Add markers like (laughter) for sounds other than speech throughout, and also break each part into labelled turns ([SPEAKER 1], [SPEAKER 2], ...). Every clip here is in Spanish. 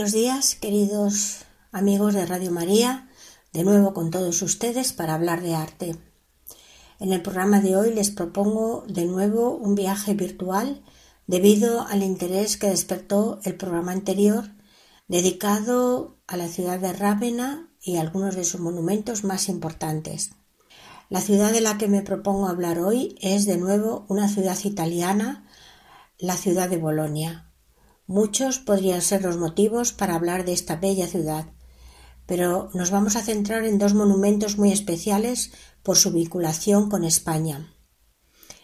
[SPEAKER 1] Buenos días, queridos amigos de Radio María, de nuevo con todos ustedes para hablar de arte. En el programa de hoy les propongo de nuevo un viaje virtual debido al interés que despertó el programa anterior dedicado a la ciudad de Rávena y algunos de sus monumentos más importantes. La ciudad de la que me propongo hablar hoy es de nuevo una ciudad italiana, la ciudad de Bolonia. Muchos podrían ser los motivos para hablar de esta bella ciudad, pero nos vamos a centrar en dos monumentos muy especiales por su vinculación con España.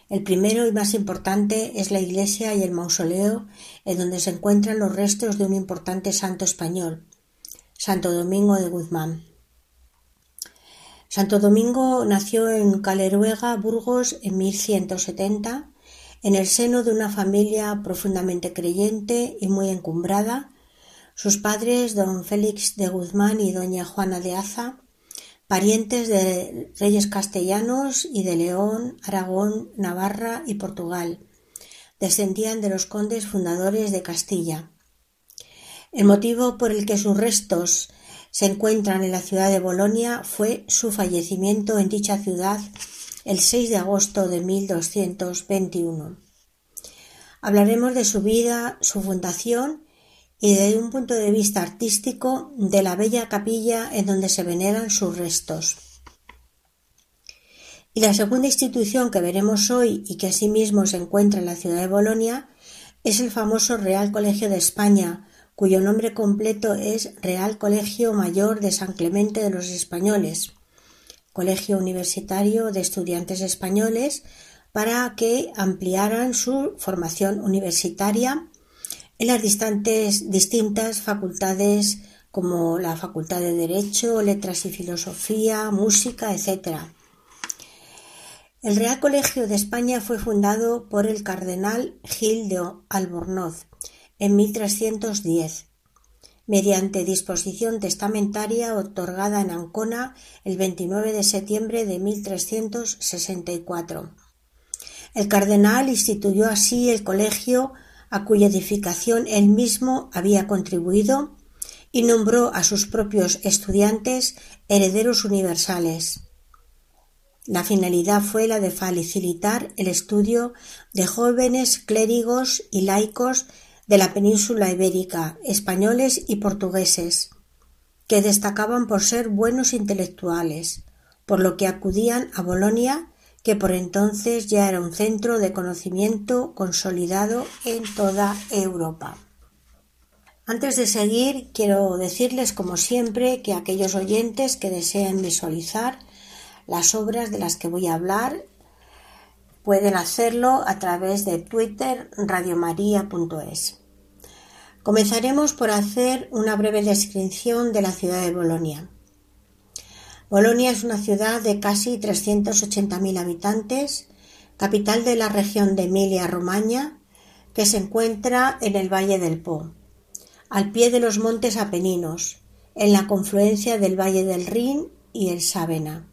[SPEAKER 1] El primero y más importante es la iglesia y el mausoleo en donde se encuentran los restos de un importante santo español, Santo Domingo de Guzmán. Santo Domingo nació en Caleruega, Burgos, en 1170 en el seno de una familia profundamente creyente y muy encumbrada, sus padres, don Félix de Guzmán y doña Juana de Aza, parientes de reyes castellanos y de León, Aragón, Navarra y Portugal, descendían de los condes fundadores de Castilla. El motivo por el que sus restos se encuentran en la ciudad de Bolonia fue su fallecimiento en dicha ciudad el 6 de agosto de 1221. Hablaremos de su vida, su fundación y desde un punto de vista artístico de la bella capilla en donde se veneran sus restos. Y la segunda institución que veremos hoy y que asimismo se encuentra en la ciudad de Bolonia es el famoso Real Colegio de España, cuyo nombre completo es Real Colegio Mayor de San Clemente de los Españoles, Colegio Universitario de Estudiantes Españoles para que ampliaran su formación universitaria en las distintas facultades como la Facultad de Derecho, Letras y Filosofía, Música, etc. El Real Colegio de España fue fundado por el cardenal Gil de Albornoz en 1310 mediante disposición testamentaria otorgada en Ancona el 29 de septiembre de 1364. El cardenal instituyó así el colegio a cuya edificación él mismo había contribuido y nombró a sus propios estudiantes herederos universales. La finalidad fue la de facilitar el estudio de jóvenes clérigos y laicos de la península ibérica, españoles y portugueses, que destacaban por ser buenos intelectuales, por lo que acudían a Bolonia, que por entonces ya era un centro de conocimiento consolidado en toda Europa. Antes de seguir, quiero decirles, como siempre, que aquellos oyentes que deseen visualizar las obras de las que voy a hablar pueden hacerlo a través de Twitter radiomaria.es. Comenzaremos por hacer una breve descripción de la ciudad de Bolonia. Bolonia es una ciudad de casi 380.000 habitantes, capital de la región de Emilia-Romagna, que se encuentra en el Valle del Po, al pie de los montes Apeninos, en la confluencia del Valle del Rin y el Sávena.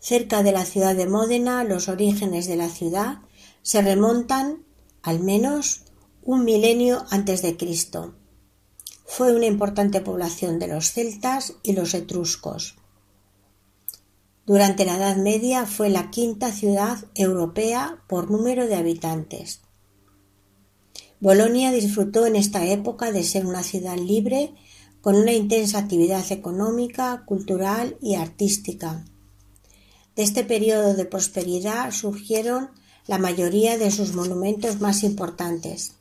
[SPEAKER 1] Cerca de la ciudad de Módena, los orígenes de la ciudad se remontan, al menos, un milenio antes de Cristo. Fue una importante población de los celtas y los etruscos. Durante la Edad Media fue la quinta ciudad europea por número de habitantes. Bolonia disfrutó en esta época de ser una ciudad libre con una intensa actividad económica, cultural y artística de este periodo de prosperidad surgieron la mayoría de sus monumentos más importantes.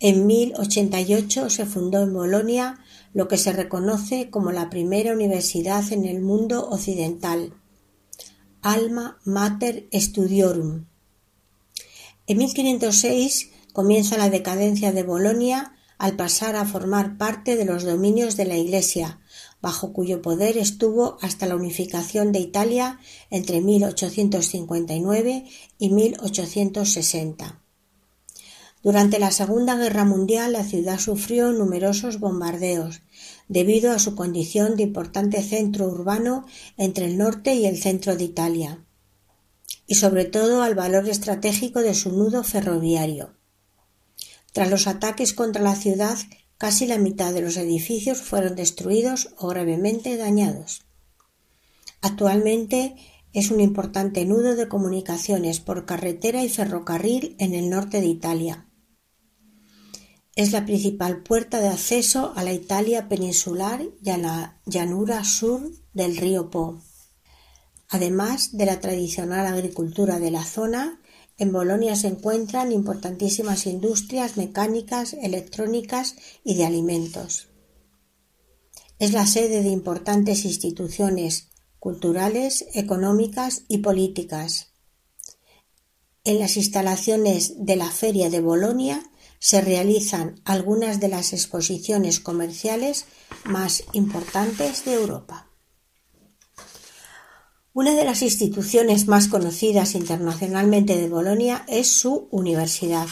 [SPEAKER 1] En 1088 se fundó en Bolonia lo que se reconoce como la primera universidad en el mundo occidental, Alma Mater Studiorum. En 1506 comienza la decadencia de Bolonia al pasar a formar parte de los dominios de la Iglesia, bajo cuyo poder estuvo hasta la unificación de Italia entre 1859 y 1860. Durante la Segunda Guerra Mundial la ciudad sufrió numerosos bombardeos, debido a su condición de importante centro urbano entre el norte y el centro de Italia, y sobre todo al valor estratégico de su nudo ferroviario. Tras los ataques contra la ciudad, casi la mitad de los edificios fueron destruidos o gravemente dañados. Actualmente es un importante nudo de comunicaciones por carretera y ferrocarril en el norte de Italia. Es la principal puerta de acceso a la Italia peninsular y a la llanura sur del río Po. Además de la tradicional agricultura de la zona, en Bolonia se encuentran importantísimas industrias mecánicas, electrónicas y de alimentos. Es la sede de importantes instituciones culturales, económicas y políticas. En las instalaciones de la Feria de Bolonia se realizan algunas de las exposiciones comerciales más importantes de Europa. Una de las instituciones más conocidas internacionalmente de Bolonia es su universidad.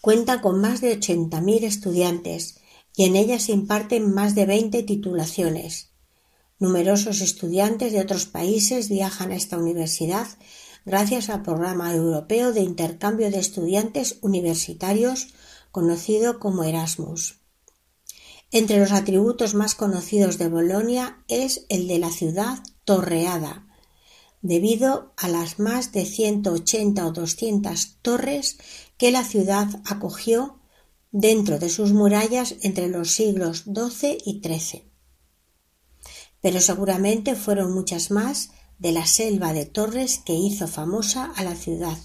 [SPEAKER 1] Cuenta con más de 80.000 estudiantes y en ella se imparten más de 20 titulaciones. Numerosos estudiantes de otros países viajan a esta universidad gracias al Programa Europeo de Intercambio de Estudiantes Universitarios conocido como Erasmus. Entre los atributos más conocidos de Bolonia es el de la ciudad torreada, debido a las más de 180 o 200 torres que la ciudad acogió dentro de sus murallas entre los siglos XII y XIII. Pero seguramente fueron muchas más de la selva de torres que hizo famosa a la ciudad.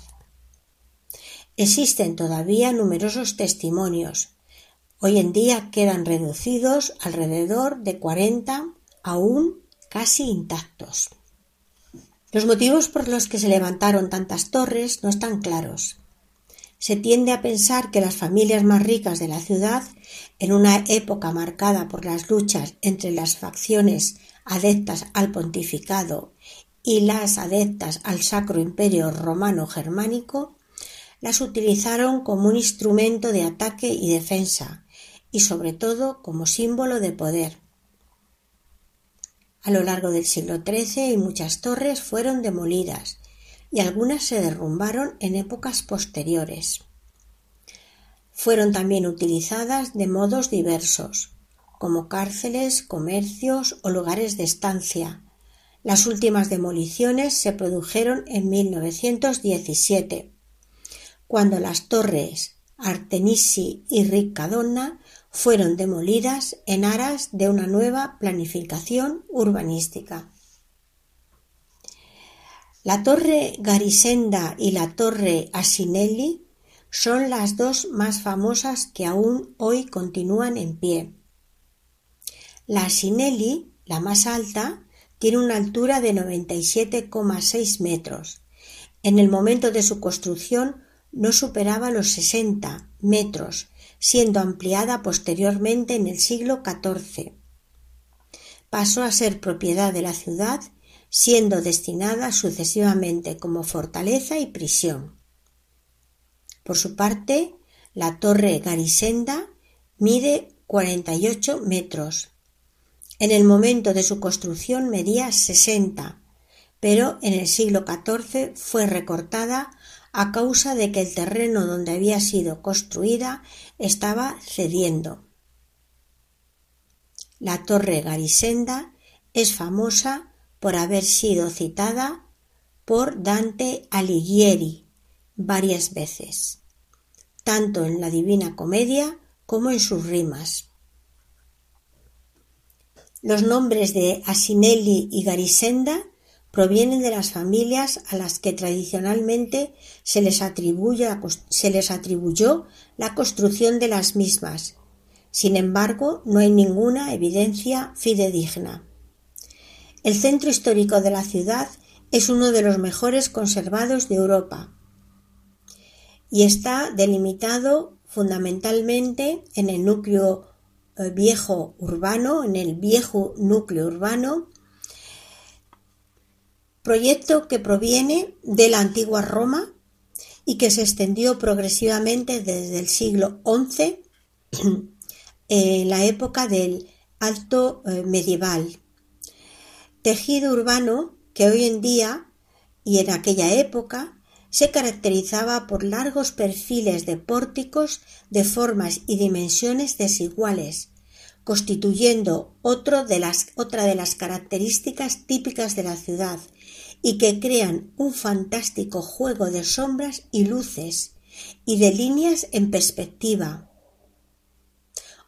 [SPEAKER 1] Existen todavía numerosos testimonios. Hoy en día quedan reducidos alrededor de cuarenta, aún casi intactos. Los motivos por los que se levantaron tantas torres no están claros. Se tiende a pensar que las familias más ricas de la ciudad, en una época marcada por las luchas entre las facciones adeptas al pontificado y las adeptas al Sacro Imperio Romano Germánico, las utilizaron como un instrumento de ataque y defensa, y sobre todo como símbolo de poder. A lo largo del siglo XIII muchas torres fueron demolidas y algunas se derrumbaron en épocas posteriores. Fueron también utilizadas de modos diversos, como cárceles, comercios o lugares de estancia, las últimas demoliciones se produjeron en 1917, cuando las torres Artemisi y Riccadonna fueron demolidas en aras de una nueva planificación urbanística. La torre Garisenda y la torre Asinelli son las dos más famosas que aún hoy continúan en pie. La Asinelli, la más alta, tiene una altura de 97,6 metros. En el momento de su construcción no superaba los 60 metros, siendo ampliada posteriormente en el siglo XIV. Pasó a ser propiedad de la ciudad, siendo destinada sucesivamente como fortaleza y prisión. Por su parte, la torre Garisenda mide 48 metros, en el momento de su construcción medía sesenta, pero en el siglo XIV fue recortada a causa de que el terreno donde había sido construida estaba cediendo. La torre Garisenda es famosa por haber sido citada por Dante Alighieri varias veces, tanto en la Divina Comedia como en sus rimas. Los nombres de Asinelli y Garisenda provienen de las familias a las que tradicionalmente se les, atribuyó la construcción de las mismas. Sin embargo, no hay ninguna evidencia fidedigna. El centro histórico de la ciudad es uno de los mejores conservados de Europa. y está delimitado fundamentalmente en el núcleo viejo urbano, en el viejo núcleo urbano, proyecto que proviene de la antigua Roma y que se extendió progresivamente desde el siglo XI, (clears throat) en la época del Alto eh, Medieval. Tejido urbano que hoy en día y en aquella época se caracterizaba por largos perfiles de pórticos de formas y dimensiones desiguales, constituyendo de las, otra de las características típicas de la ciudad y que crean un fantástico juego de sombras y luces y de líneas en perspectiva.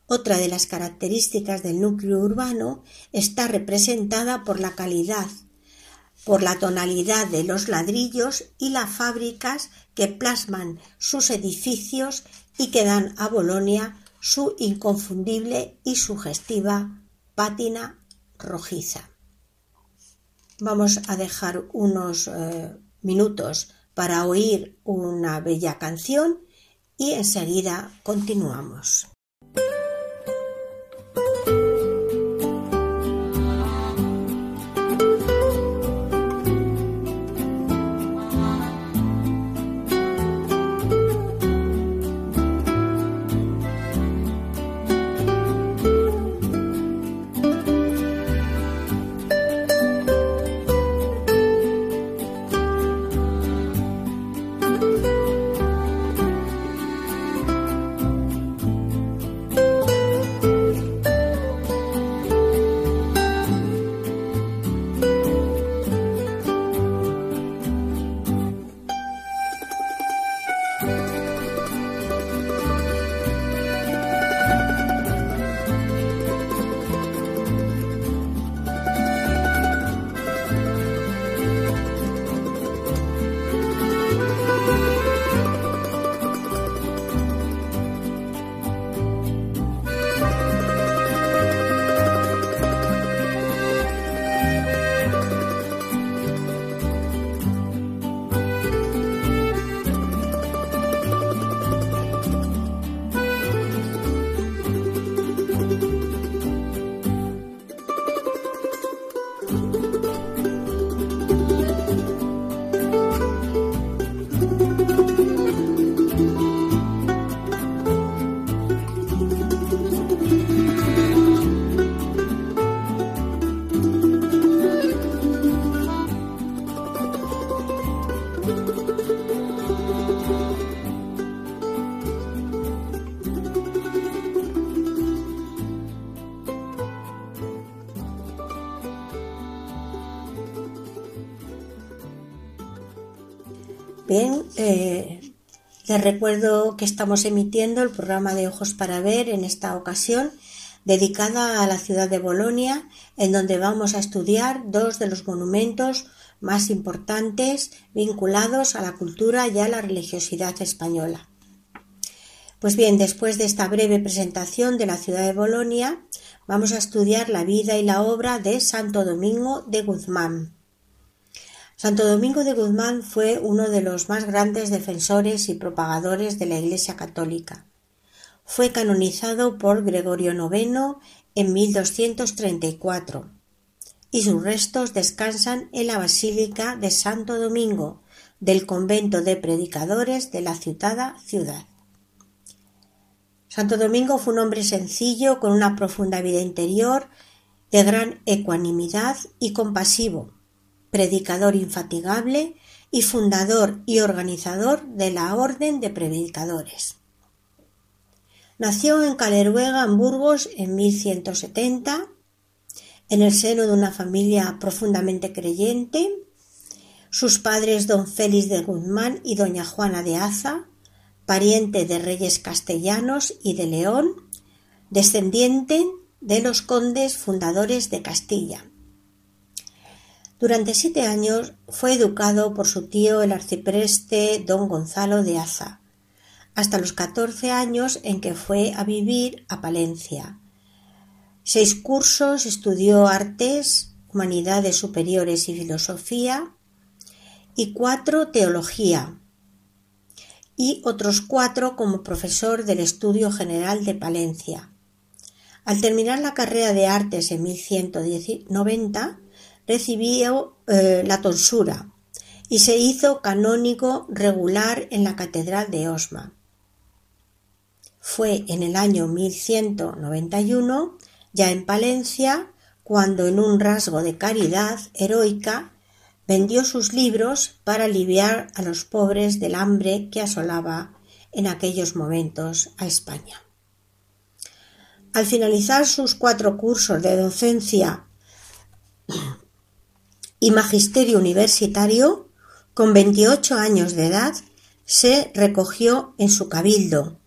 [SPEAKER 1] Otra de las características del núcleo urbano está representada por la calidad, por la tonalidad de los ladrillos y las fábricas que plasman sus edificios y que dan a Bolonia su inconfundible y sugestiva pátina rojiza. Vamos a dejar unos eh, minutos para oír una bella canción y enseguida continuamos. Les recuerdo que estamos emitiendo el programa de Ojos para Ver en esta ocasión dedicada a la ciudad de Bolonia, en donde vamos a estudiar dos de los monumentos más importantes vinculados a la cultura y a la religiosidad española. Pues bien, después de esta breve presentación de la ciudad de Bolonia, vamos a estudiar la vida y la obra de Santo Domingo de Guzmán. Santo Domingo de Guzmán fue uno de los más grandes defensores y propagadores de la Iglesia católica. Fue canonizado por Gregorio IX en 1234 y sus restos descansan en la Basílica de Santo Domingo del convento de predicadores de la citada ciudad. Santo Domingo fue un hombre sencillo con una profunda vida interior, de gran ecuanimidad y compasivo, predicador infatigable y fundador y organizador de la Orden de Predicadores. Nació en Caleruega, en Burgos, en 1170, en el seno de una familia profundamente creyente. Sus padres don Félix de Guzmán y doña Juana de Aza, pariente de reyes castellanos y de León, descendiente de los condes fundadores de Castilla. Durante siete años fue educado por su tío el arcipreste don Gonzalo de Aza, hasta los catorce años en que fue a vivir a Palencia. Seis cursos estudió artes, humanidades superiores y filosofía, y cuatro teología, y otros cuatro como profesor del Estudio General de Palencia. Al terminar la carrera de artes en 1190, recibió eh, la tonsura y se hizo canónigo regular en la Catedral de Osma. Fue en el año 1191, ya en Palencia, cuando en un rasgo de caridad heroica vendió sus libros para aliviar a los pobres del hambre que asolaba en aquellos momentos a España. Al finalizar sus cuatro cursos de docencia y magisterio universitario, con 28 años de edad, se recogió en su cabildo,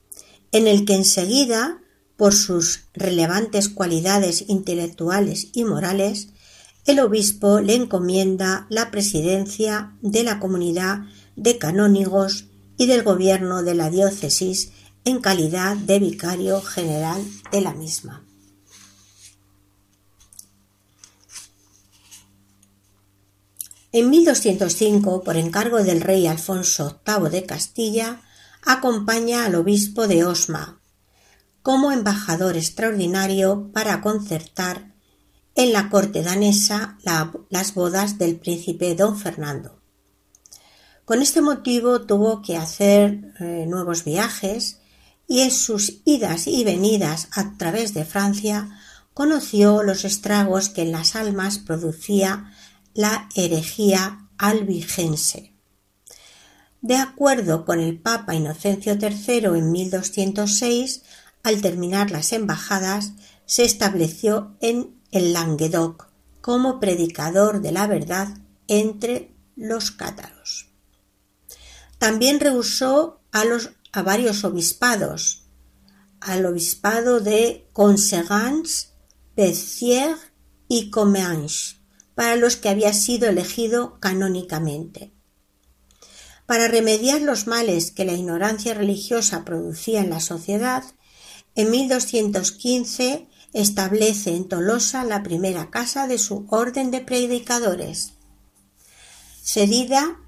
[SPEAKER 1] en el que enseguida, por sus relevantes cualidades intelectuales y morales, el obispo le encomienda la presidencia de la comunidad de canónigos y del gobierno de la diócesis en calidad de vicario general de la misma. En 1205, por encargo del rey Alfonso VIII de Castilla, acompaña al obispo de Osma como embajador extraordinario para concertar en la corte danesa las bodas del príncipe don Fernando. Con este motivo tuvo que hacer eh, nuevos viajes y en sus idas y venidas a través de Francia conoció los estragos que en las almas producía la herejía albigense. De acuerdo con el Papa Inocencio III en 1206, al terminar las embajadas, se estableció en el Languedoc como predicador de la verdad entre los cátaros. También rehusó a los a varios obispados, al obispado de Conseguens, Béziers y Comminges, para los que había sido elegido canónicamente. Para remediar los males que la ignorancia religiosa producía en la sociedad, en 1215 establece en Tolosa la primera casa de su orden de predicadores, cedida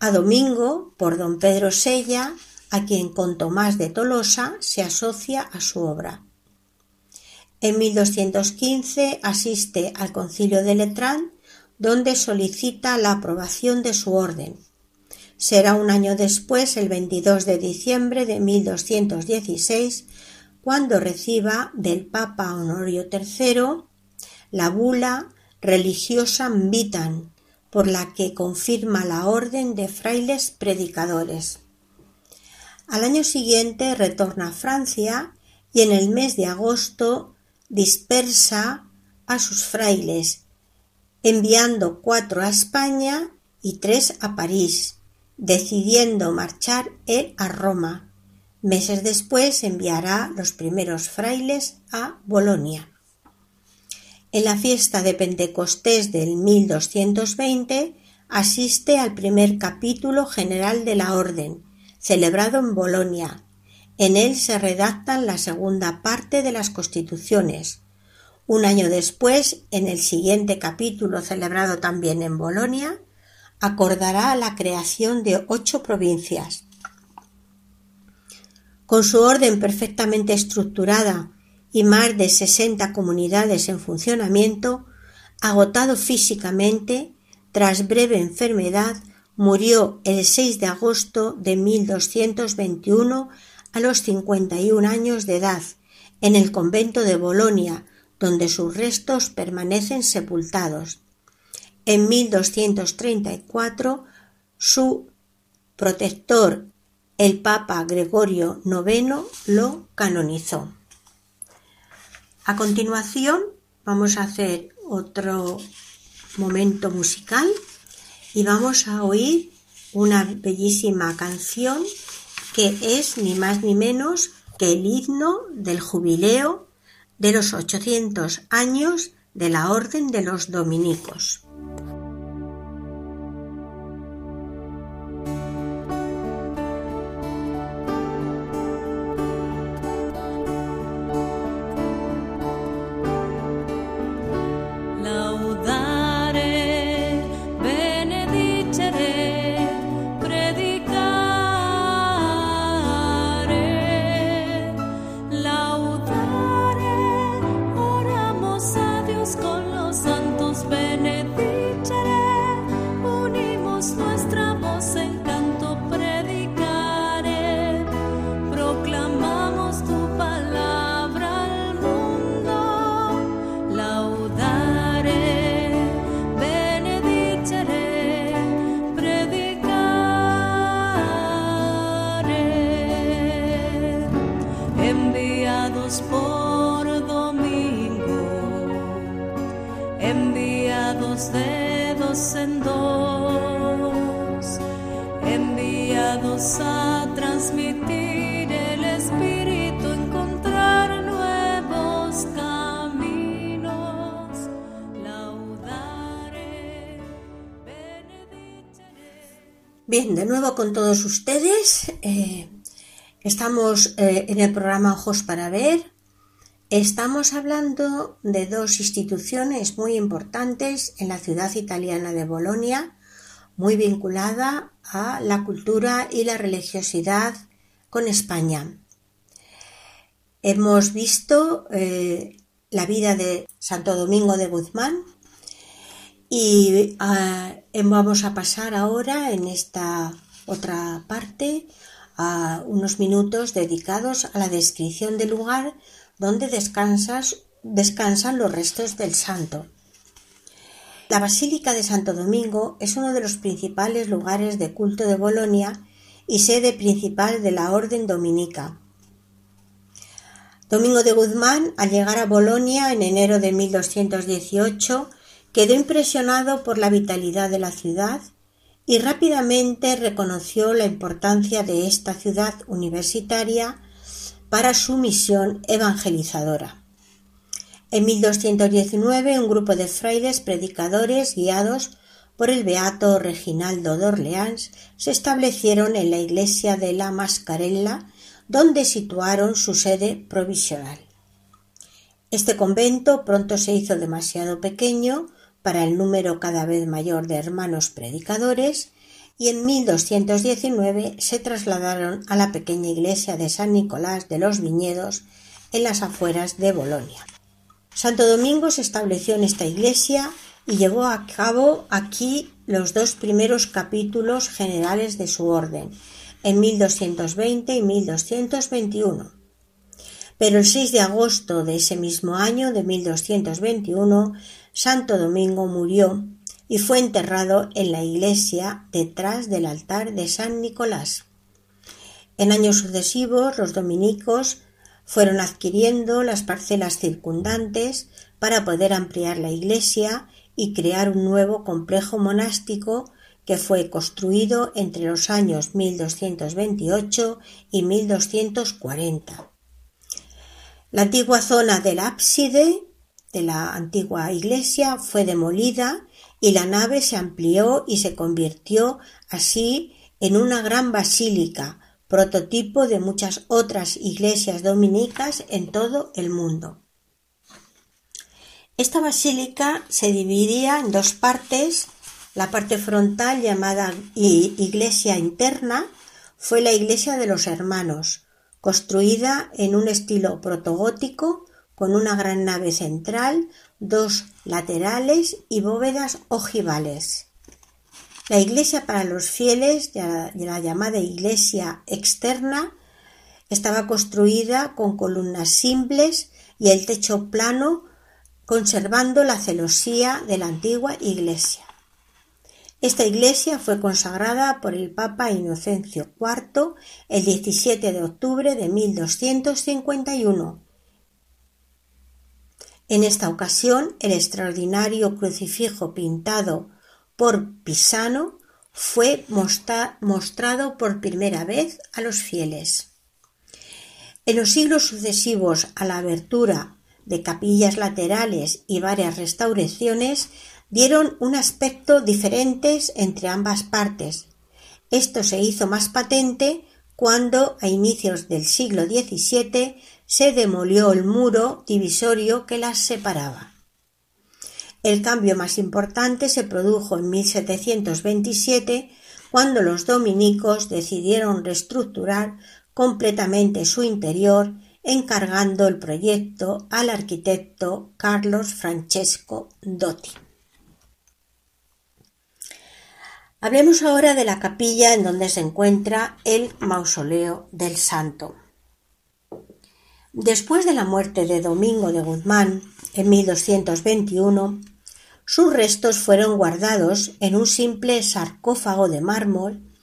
[SPEAKER 1] a Domingo por don Pedro Sella a quien con Tomás de Tolosa se asocia a su obra. En 1215 asiste al concilio de Letrán, donde solicita la aprobación de su orden. Será un año después, el 22 de diciembre de 1216, cuando reciba del Papa Honorio III la bula religiosa Vitan, por la que confirma la orden de frailes predicadores. Al año siguiente retorna a Francia y en el mes de agosto dispersa a sus frailes, enviando cuatro a España y tres a París, decidiendo marchar él a Roma. Meses después enviará los primeros frailes a Bolonia. En la fiesta de Pentecostés del 1220 asiste al primer capítulo general de la Orden, celebrado en Bolonia. En él se redactan la segunda parte de las constituciones. Un año después, en el siguiente capítulo celebrado también en Bolonia, acordará la creación de ocho provincias. Con su orden perfectamente estructurada y más de sesenta comunidades en funcionamiento, agotado físicamente, tras breve enfermedad, Murió el 6 de agosto de 1221 a los 51 años de edad en el convento de Bolonia, donde sus restos permanecen sepultados. En 1234 su protector, el Papa Gregorio IX, lo canonizó. A continuación vamos a hacer otro momento musical y vamos a oír una bellísima canción que es ni más ni menos que el himno del jubileo de los 800 años de la Orden de los Dominicos. Bien, de nuevo con todos ustedes. eh, estamos eh, en el programa Ojos para Ver. Estamos hablando de dos instituciones muy importantes en la ciudad italiana de Bolonia, muy vinculada a la cultura y la religiosidad con España. Hemos visto eh, la vida de Santo Domingo de Guzmán y ah, vamos a pasar ahora en esta otra parte a unos minutos dedicados a la descripción del lugar donde descansas, descansan los restos del santo. La Basílica de Santo Domingo es uno de los principales lugares de culto de Bolonia y sede principal de la Orden Dominica. Domingo de Guzmán, al llegar a Bolonia en enero de 1218, quedó impresionado por la vitalidad de la ciudad y rápidamente reconoció la importancia de esta ciudad universitaria para su misión evangelizadora. En 1219 un grupo de frailes predicadores guiados por el beato Reginaldo d'Orleans se establecieron en la iglesia de la Mascarella, donde situaron su sede provisional. Este convento pronto se hizo demasiado pequeño para el número cada vez mayor de hermanos predicadores y en 1219 se trasladaron a la pequeña iglesia de San Nicolás de los Viñedos en las afueras de Bolonia. Santo Domingo se estableció en esta iglesia y llevó a cabo aquí los dos primeros capítulos generales de su orden, en 1220 y 1221. Pero el 6 de agosto de ese mismo año, de 1221, Santo Domingo murió y fue enterrado en la iglesia detrás del altar de San Nicolás. En años sucesivos los dominicos fueron adquiriendo las parcelas circundantes para poder ampliar la iglesia y crear un nuevo complejo monástico que fue construido entre los años 1228 y 1240. La antigua zona del ábside de la antigua iglesia fue demolida y la nave se amplió y se convirtió así en una gran basílica, prototipo de muchas otras iglesias dominicas en todo el mundo. Esta basílica se dividía en dos partes. La parte frontal, llamada iglesia interna, fue la iglesia de los hermanos, construida en un estilo protogótico con una gran nave central, dos laterales y bóvedas ojivales. La iglesia para los fieles, de la llamada iglesia externa, estaba construida con columnas simples y el techo plano, conservando la celosía de la antigua iglesia. Esta iglesia fue consagrada por el Papa Inocencio IV el 17 de octubre de 1251 en esta ocasión, el extraordinario crucifijo pintado por Pisano fue mostrado por primera vez a los fieles. En los siglos sucesivos a la abertura de capillas laterales y varias restauraciones dieron un aspecto diferente entre ambas partes. Esto se hizo más patente cuando, a inicios del siglo XVII, se demolió el muro divisorio que las separaba. El cambio más importante se produjo en 1727, cuando los dominicos decidieron reestructurar completamente su interior, encargando el proyecto al arquitecto Carlos Francesco Dotti. Hablemos ahora de la capilla en donde se encuentra el mausoleo del santo. Después de la muerte de Domingo de Guzmán en 1221, sus restos fueron guardados en un simple sarcófago de mármol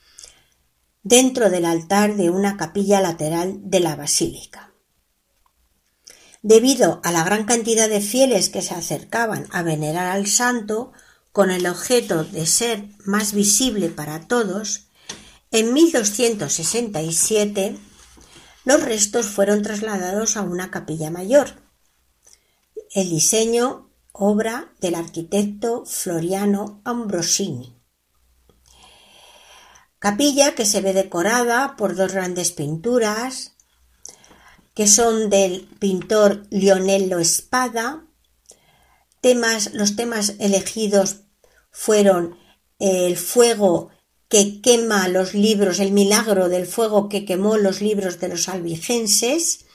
[SPEAKER 1] dentro del altar de una capilla lateral de la basílica. Debido a la gran cantidad de fieles que se acercaban a venerar al santo, con el objeto de ser más visible para todos, en 1267 los restos fueron trasladados a una capilla mayor. El diseño, obra del arquitecto Floriano Ambrosini. Capilla que se ve decorada por dos grandes pinturas, que son del pintor Lionello Espada. Temas, los temas elegidos fueron el fuego que quema los libros, el milagro del fuego que quemó los libros de los albigenses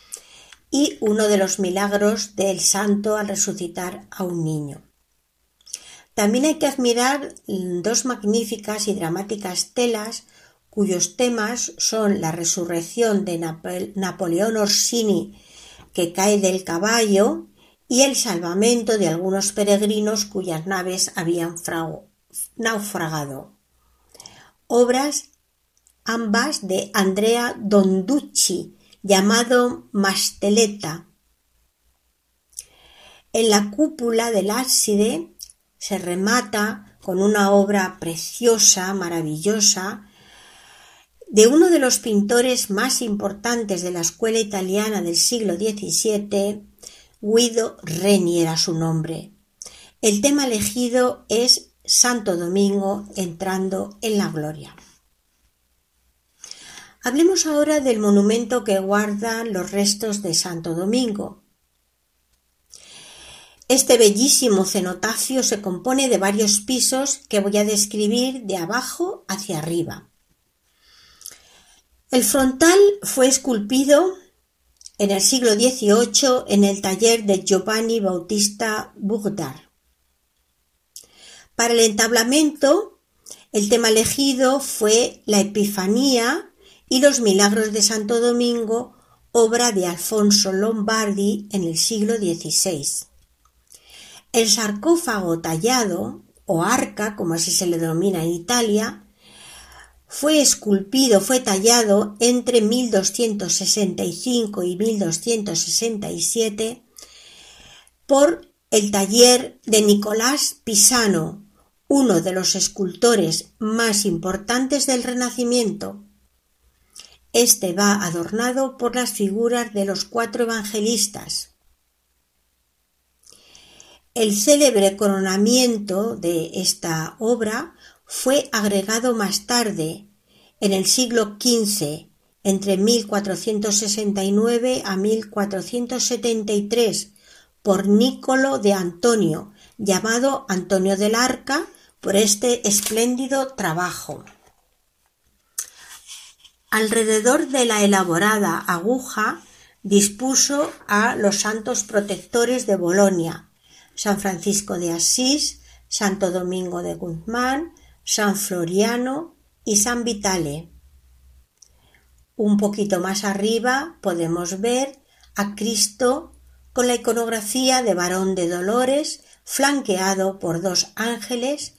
[SPEAKER 1] y uno de los milagros del santo al resucitar a un niño. También hay que admirar dos magníficas y dramáticas telas cuyos temas son la resurrección de Napoleón Orsini que cae del caballo y el salvamento de algunos peregrinos cuyas naves habían naufragado obras ambas de Andrea Donducci, llamado Masteletta. En la cúpula del ábside se remata con una obra preciosa, maravillosa, de uno de los pintores más importantes de la escuela italiana del siglo XVII, Guido Reni era su nombre. El tema elegido es Santo Domingo entrando en la gloria. Hablemos ahora del monumento que guarda los restos de Santo Domingo. Este bellísimo cenotafio se compone de varios pisos que voy a describir de abajo hacia arriba. El frontal fue esculpido en el siglo XVIII en el taller de Giovanni Bautista Bugdar. Para el entablamento, el tema elegido fue la Epifanía y los Milagros de Santo Domingo, obra de Alfonso Lombardi en el siglo XVI. El sarcófago tallado, o arca, como así se le denomina en Italia, fue esculpido, fue tallado entre 1265 y 1267 por el taller de Nicolás Pisano, uno de los escultores más importantes del Renacimiento. Este va adornado por las figuras de los cuatro evangelistas. El célebre coronamiento de esta obra fue agregado más tarde, en el siglo XV, entre 1469 a 1473, por Nicolo de Antonio, llamado Antonio del Arca, por este espléndido trabajo. Alrededor de la elaborada aguja dispuso a los santos protectores de Bolonia, San Francisco de Asís, Santo Domingo de Guzmán, San Floriano y San Vitale. Un poquito más arriba podemos ver a Cristo con la iconografía de varón de dolores, flanqueado por dos ángeles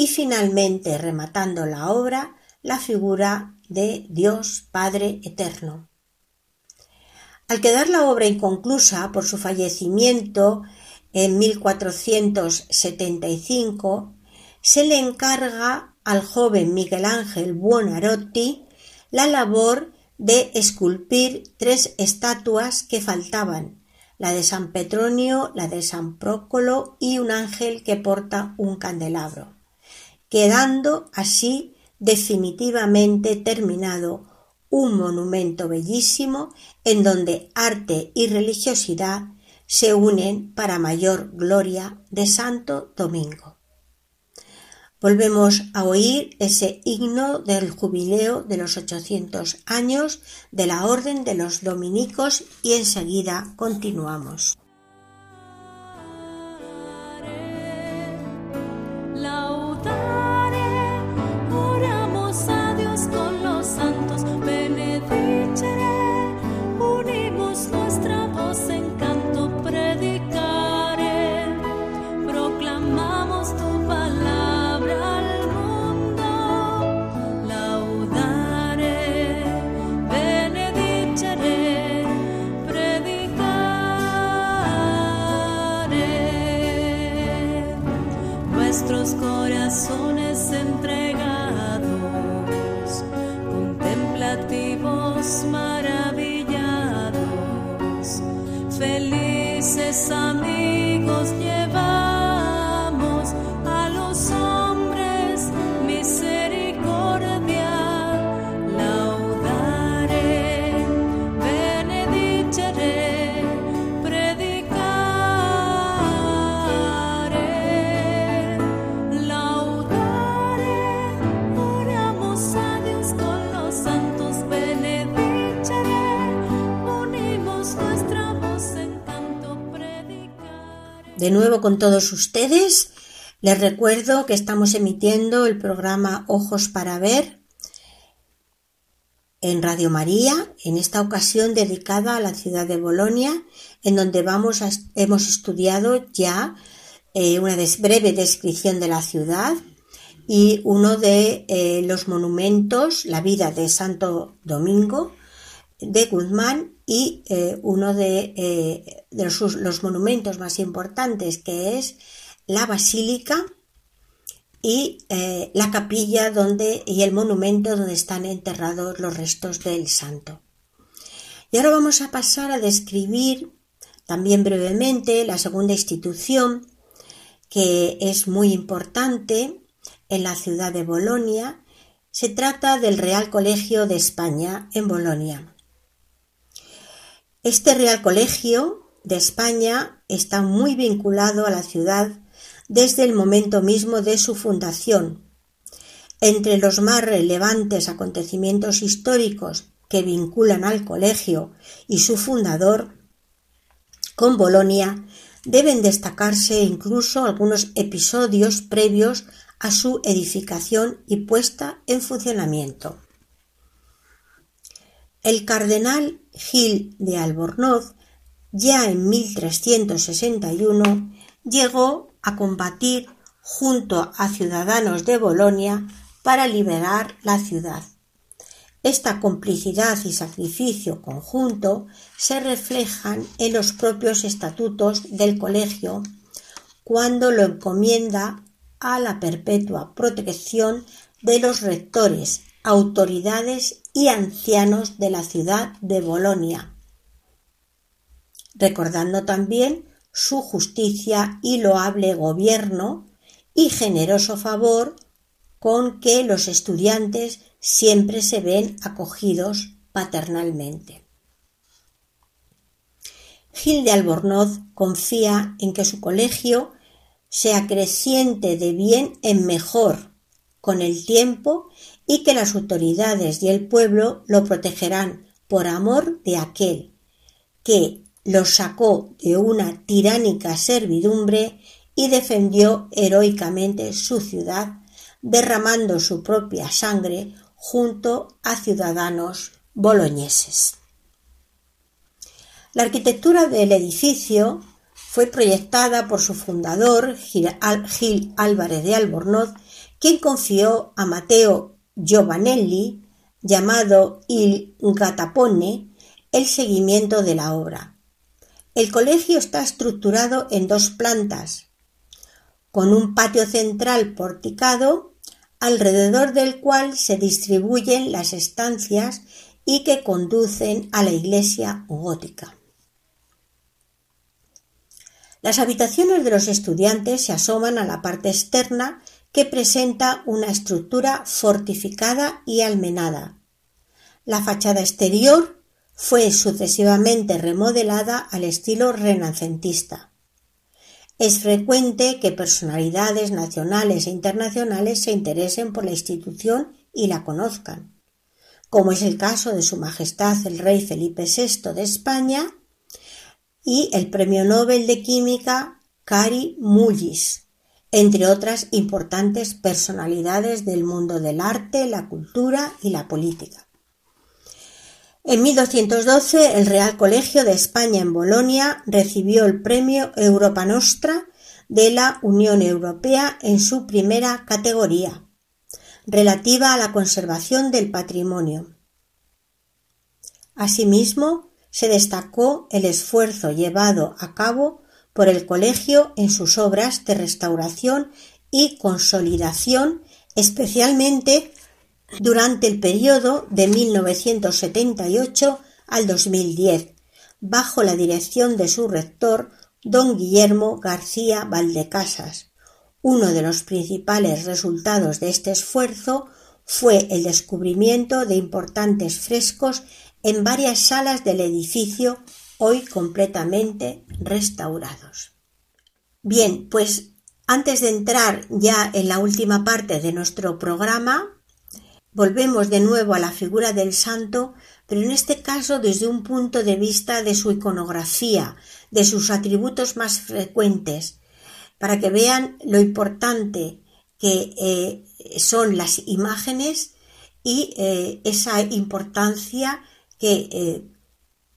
[SPEAKER 1] y finalmente rematando la obra la figura de Dios Padre Eterno. Al quedar la obra inconclusa por su fallecimiento en 1475, se le encarga al joven Miguel Ángel Buonarroti la labor de esculpir tres estatuas que faltaban, la de San Petronio, la de San Prócolo y un ángel que porta un candelabro quedando así definitivamente terminado un monumento bellísimo en donde arte y religiosidad se unen para mayor gloria de Santo Domingo. Volvemos a oír ese himno del jubileo de los 800 años de la Orden de los Dominicos y enseguida continuamos. De nuevo con todos ustedes, les recuerdo que estamos emitiendo el programa Ojos para Ver en Radio María, en esta ocasión dedicada a la ciudad de Bolonia, en donde vamos hemos estudiado ya eh, una breve descripción de la ciudad y uno de eh, los monumentos, la vida de Santo Domingo de Guzmán y eh, uno de, de los, monumentos más importantes que es la basílica y eh, la capilla donde y el monumento donde están enterrados los restos del santo. Y ahora vamos a pasar a describir también brevemente la segunda institución que es muy importante en la ciudad de Bolonia. Se trata del Real Colegio de España en Bolonia. Este Real Colegio de España está muy vinculado a la ciudad desde el momento mismo de su fundación. Entre los más relevantes acontecimientos históricos que vinculan al colegio y su fundador con Bolonia deben destacarse incluso algunos episodios previos a su edificación y puesta en funcionamiento. El cardenal Gil de Albornoz, ya en 1361, llegó a combatir junto a ciudadanos de Bolonia para liberar la ciudad. Esta complicidad y sacrificio conjunto se reflejan en los propios estatutos del colegio cuando lo encomienda a la perpetua protección de los rectores, autoridades y ancianos de la ciudad de Bolonia, recordando también su justicia y loable gobierno y generoso favor con que los estudiantes siempre se ven acogidos paternalmente. Gil de Albornoz confía en que su colegio sea creciente de bien en mejor con el tiempo y que las autoridades y el pueblo lo protegerán por amor de aquel que los sacó de una tiránica servidumbre y defendió heroicamente su ciudad, derramando su propia sangre junto a ciudadanos boloñeses. La arquitectura del edificio fue proyectada por su fundador, Gil Álvarez de Albornoz, quien confió a Mateo Giovanelli, llamado Il Gatapone, el seguimiento de la obra. El colegio está estructurado en dos plantas, con un patio central porticado, alrededor del cual se distribuyen las estancias y que conducen a la iglesia gótica. Las habitaciones de los estudiantes se asoman a la parte externa que presenta una estructura fortificada y almenada. La fachada exterior fue sucesivamente remodelada al estilo renacentista. Es frecuente que personalidades nacionales e internacionales se interesen por la institución y la conozcan, como es el caso de Su Majestad el Rey Felipe VI de España y el Premio Nobel de Química Cari Mullis, entre otras importantes personalidades del mundo del arte, la cultura y la política. En 1212, el Real Colegio de España en Bolonia recibió el premio Europa Nostra de la Unión Europea en su primera categoría, relativa a la conservación del patrimonio. Asimismo, se destacó el esfuerzo llevado a cabo por el colegio en sus obras de restauración y consolidación, especialmente durante el periodo de 1978 al 2010, bajo la dirección de su rector, don Guillermo García Valdecasas. Uno de los principales resultados de este esfuerzo fue el descubrimiento de importantes frescos en varias salas del edificio hoy completamente restaurados. Bien, pues antes de entrar ya en la última parte de nuestro programa, volvemos de nuevo a la figura del santo, pero en este caso desde un punto de vista de su iconografía, de sus atributos más frecuentes, para que vean lo importante que eh, son las imágenes y eh, esa importancia que eh,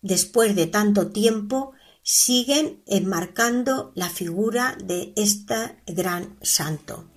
[SPEAKER 1] después de tanto tiempo siguen enmarcando la figura de este gran santo.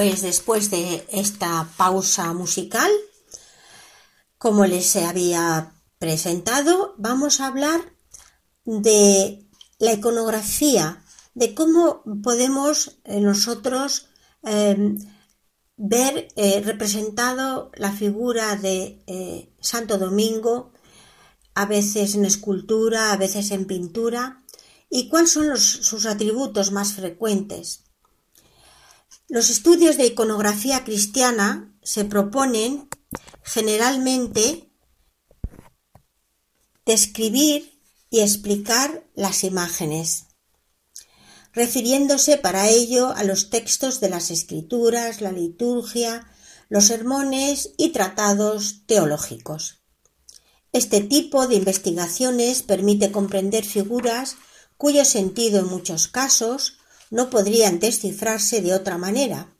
[SPEAKER 1] Pues después de esta pausa musical, como les había presentado, vamos a hablar de la iconografía, de cómo podemos eh, nosotros eh, ver eh, representado la figura de eh, Santo Domingo, a veces en escultura, a veces en pintura, y cuáles son sus atributos más frecuentes. Los estudios de iconografía cristiana se proponen generalmente describir y explicar las imágenes, refiriéndose para ello a los textos de las escrituras, la liturgia, los sermones y tratados teológicos. Este tipo de investigaciones permite comprender figuras cuyo sentido en muchos casos no podrían descifrarse de otra manera.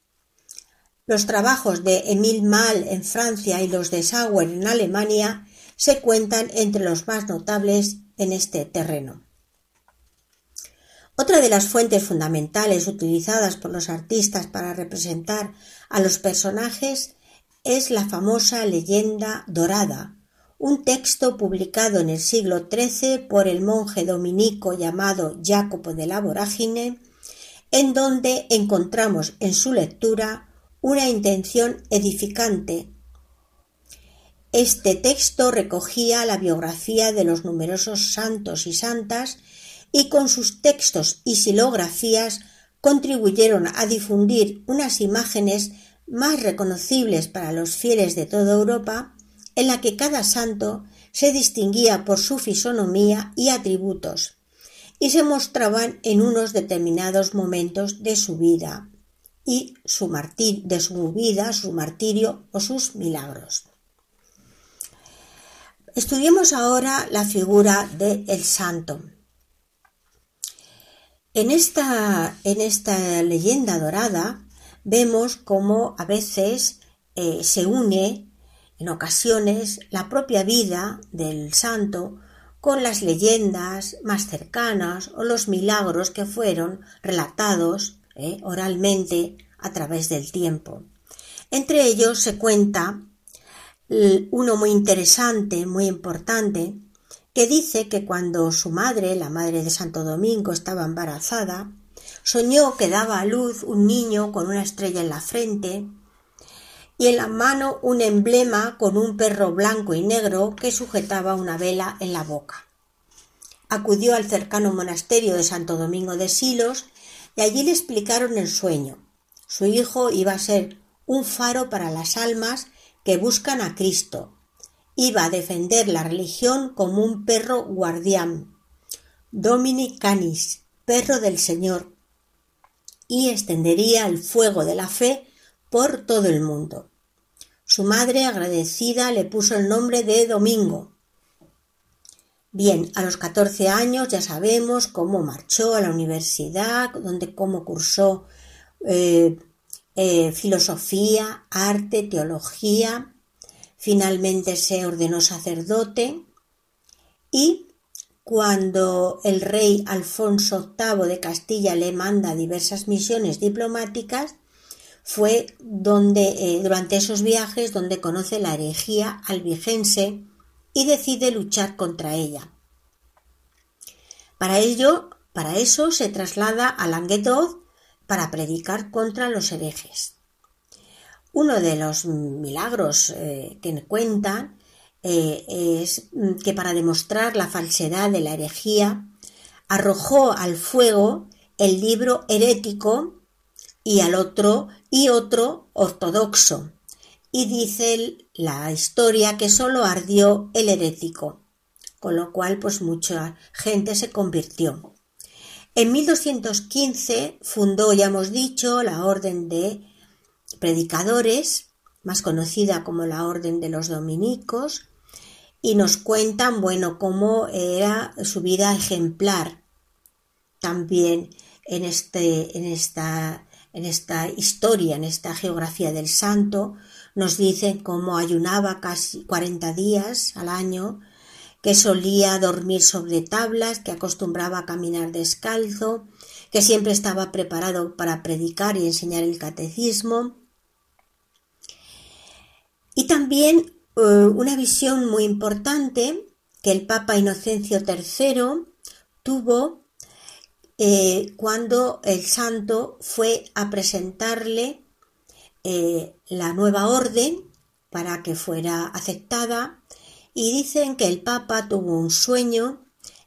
[SPEAKER 1] Los trabajos de Emile Mal en Francia y los de Sauer en Alemania se cuentan entre los más notables en este terreno. Otra de las fuentes fundamentales utilizadas por los artistas para representar a los personajes es la famosa leyenda dorada, un texto publicado en el siglo XIII por el monje dominico llamado Jacopo de la Vorágine, en donde encontramos en su lectura una intención edificante. Este texto recogía la biografía de los numerosos santos y santas y con sus textos y silografías contribuyeron a difundir unas imágenes más reconocibles para los fieles de toda Europa, en la que cada santo se distinguía por su fisonomía y atributos, y se mostraban en unos determinados momentos de su vida y su de su vida, su martirio o sus milagros. Estudiemos ahora la figura del el santo. En esta, en esta leyenda dorada vemos cómo a veces eh, se une en ocasiones la propia vida del santo con las leyendas más cercanas o los milagros que fueron relatados eh, oralmente a través del tiempo. Entre ellos se cuenta uno muy interesante, muy importante, que dice que cuando su madre, la madre de Santo Domingo, estaba embarazada, soñó que daba a luz un niño con una estrella en la frente y en la mano un emblema con un perro blanco y negro que sujetaba una vela en la boca. Acudió al cercano monasterio de Santo Domingo de Silos y allí le explicaron el sueño. Su hijo iba a ser un faro para las almas que buscan a Cristo. Iba a defender la religión como un perro guardián. Domini canis, perro del Señor, y extendería el fuego de la fe por todo el mundo. Su madre, agradecida, le puso el nombre de Domingo. Bien, a los 14 años ya sabemos cómo marchó a la universidad, donde cómo cursó eh, eh, filosofía, arte, teología. Finalmente se ordenó sacerdote y cuando el rey Alfonso VIII de Castilla le manda diversas misiones diplomáticas, fue donde, eh, durante esos viajes donde conoce la herejía albigense y decide luchar contra ella. Para ello, para eso se traslada a Languedoc para predicar contra los herejes. Uno de los milagros eh, que cuentan eh, es que para demostrar la falsedad de la herejía arrojó al fuego el libro herético y al otro y otro ortodoxo. Y dice la historia que solo ardió el herético, con lo cual pues mucha gente se convirtió. En 1215 fundó, ya hemos dicho, la Orden de Predicadores, más conocida como la Orden de los Dominicos, y nos cuentan, bueno, cómo era su vida ejemplar también en, este, en esta en esta historia, en esta geografía del santo, nos dicen cómo ayunaba casi 40 días al año, que solía dormir sobre tablas, que acostumbraba a caminar descalzo, que siempre estaba preparado para predicar y enseñar el catecismo. Y también eh, una visión muy importante que el Papa Inocencio III tuvo eh, cuando el santo fue a presentarle eh, la nueva orden para que fuera aceptada y dicen que el Papa tuvo un sueño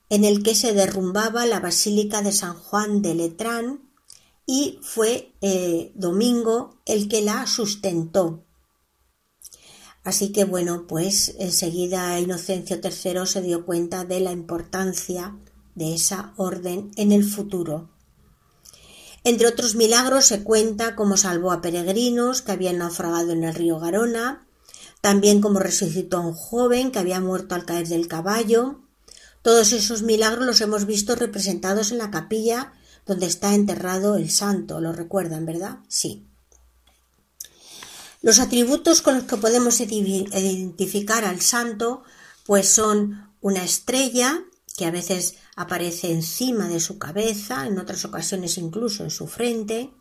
[SPEAKER 1] en el que se derrumbaba la Basílica de San Juan de Letrán y fue eh, Domingo el que la sustentó. Así que bueno, pues enseguida Inocencio III se dio cuenta de la importancia de esa orden en el futuro. Entre otros milagros se cuenta cómo salvó a peregrinos que habían naufragado en el río Garona, también cómo resucitó a un joven que había muerto al caer del caballo. Todos esos milagros los hemos visto representados en la capilla donde está enterrado el santo, lo recuerdan, ¿verdad? Sí. Los atributos con los que podemos identificar al santo pues son una estrella, que a veces aparece encima de su cabeza, en otras ocasiones incluso en su frente,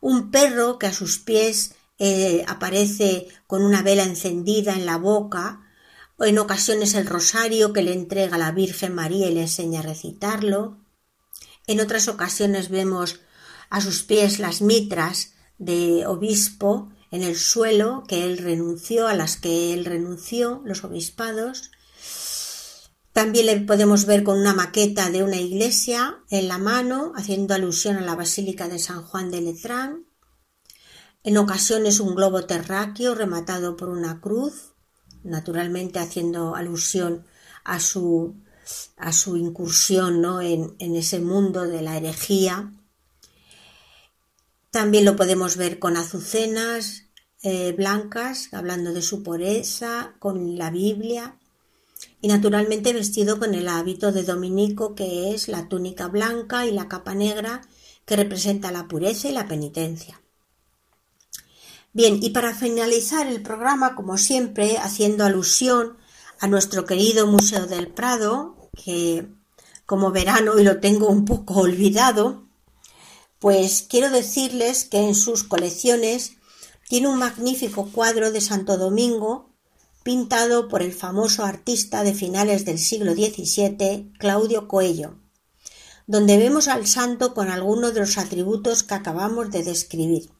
[SPEAKER 1] un perro que a sus pies eh, aparece con una vela encendida en la boca, o en ocasiones el rosario que le entrega la Virgen María y le enseña a recitarlo. En otras ocasiones vemos a sus pies las mitras de obispo en el suelo que él renunció, a las que él renunció, los obispados. También le podemos ver con una maqueta de una iglesia en la mano, haciendo alusión a la Basílica de San Juan de Letrán. En ocasiones un globo terráqueo rematado por una cruz, naturalmente haciendo alusión a su, a su incursión ¿no? en, ese mundo de la herejía. También lo podemos ver con azucenas eh, blancas, hablando de su pureza, con la Biblia y naturalmente vestido con el hábito de dominico que es la túnica blanca y la capa negra que representa la pureza y la penitencia. Bien, y para finalizar el programa, como siempre, haciendo alusión a nuestro querido Museo del Prado, que como verán hoy lo tengo un poco olvidado, pues quiero decirles que en sus colecciones tiene un magnífico cuadro de Santo Domingo pintado por el famoso artista de finales del siglo XVII, Claudio Coello, donde vemos al santo con algunos de los atributos que acabamos de describir.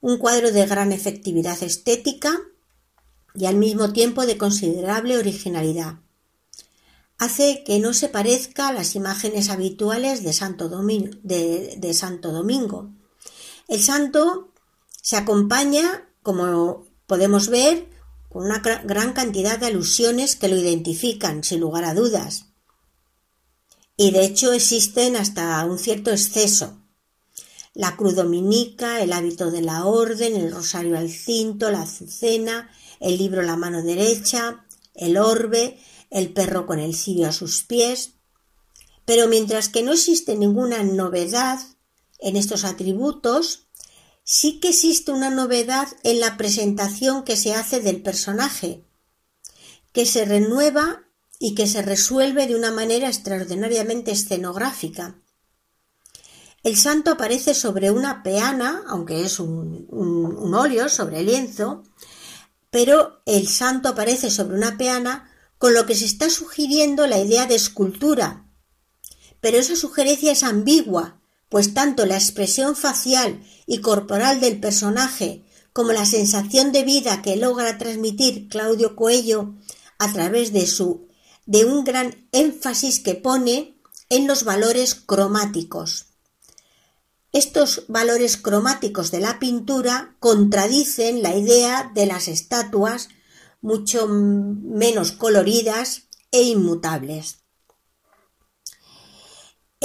[SPEAKER 1] Un cuadro de gran efectividad estética y al mismo tiempo de considerable originalidad. Hace que no se parezca a las imágenes habituales de Santo, Domingo, de, Santo Domingo. El santo se acompaña, como podemos ver, con una gran cantidad de alusiones que lo identifican, sin lugar a dudas. Y de hecho existen hasta un cierto exceso. La cruz dominica, el hábito de la orden, el rosario al cinto, la azucena, el libro a la mano derecha, el orbe, el perro con el cirio a sus pies. Pero mientras que no existe ninguna novedad en estos atributos, sí que existe una novedad en la presentación que se hace del personaje, que se renueva y que se resuelve de una manera extraordinariamente escenográfica. El santo aparece sobre una peana, aunque es un, óleo sobre lienzo, pero el santo aparece sobre una peana con lo que se está sugiriendo la idea de escultura. Pero esa sugerencia es ambigua, pues tanto la expresión facial y corporal del personaje como la sensación de vida que logra transmitir Claudio Coello a través de su de un gran énfasis que pone en los valores cromáticos. Estos valores cromáticos de la pintura contradicen la idea de las estatuas mucho menos coloridas e inmutables.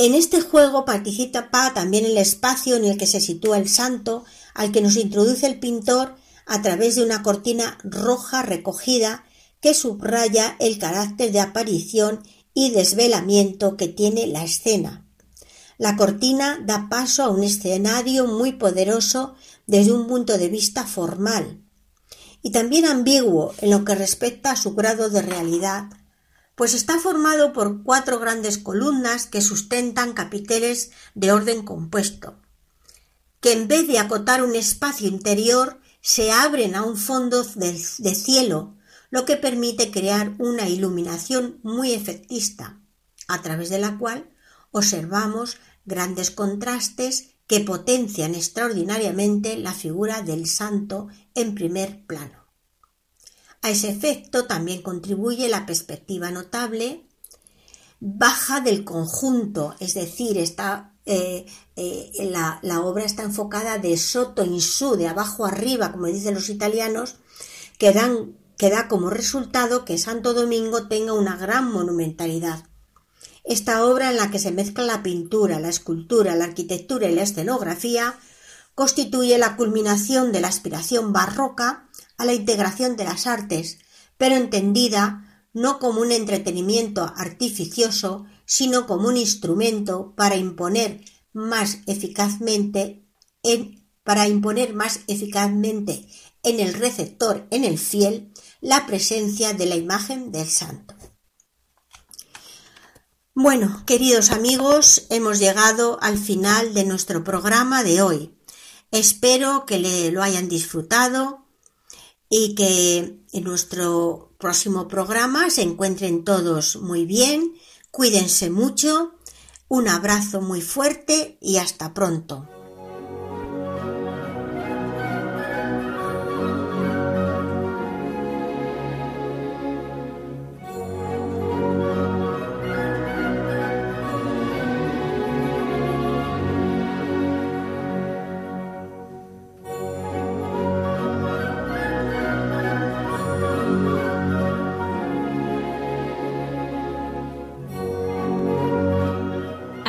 [SPEAKER 1] En este juego participa también el espacio en el que se sitúa el santo, al que nos introduce el pintor a través de una cortina roja recogida que subraya el carácter de aparición y desvelamiento que tiene la escena. La cortina da paso a un escenario muy poderoso desde un punto de vista formal y también ambiguo en lo que respecta a su grado de realidad, pues está formado por cuatro grandes columnas que sustentan capiteles de orden compuesto, que en vez de acotar un espacio interior se abren a un fondo de cielo lo que permite crear una iluminación muy efectista, a través de la cual observamos grandes contrastes que potencian extraordinariamente la figura del santo en primer plano. A ese efecto también contribuye la perspectiva notable baja del conjunto, es decir, está, eh, eh, la, obra está enfocada de soto in su, de abajo arriba, como dicen los italianos, que dan que da como resultado que Santo Domingo tenga una gran monumentalidad. Esta obra en la que se mezcla la pintura, la escultura, la arquitectura y la escenografía constituye la culminación de la aspiración barroca a la integración de las artes, pero entendida no como un entretenimiento artificioso, sino como un instrumento para imponer más eficazmente en, para imponer más eficazmente en el receptor, en el fiel, la presencia de la imagen del santo. Bueno, queridos amigos, hemos llegado al final de nuestro programa de hoy. Espero que le, lo hayan disfrutado y que en nuestro próximo programa se encuentren todos muy bien, cuídense mucho, un abrazo muy fuerte y hasta pronto.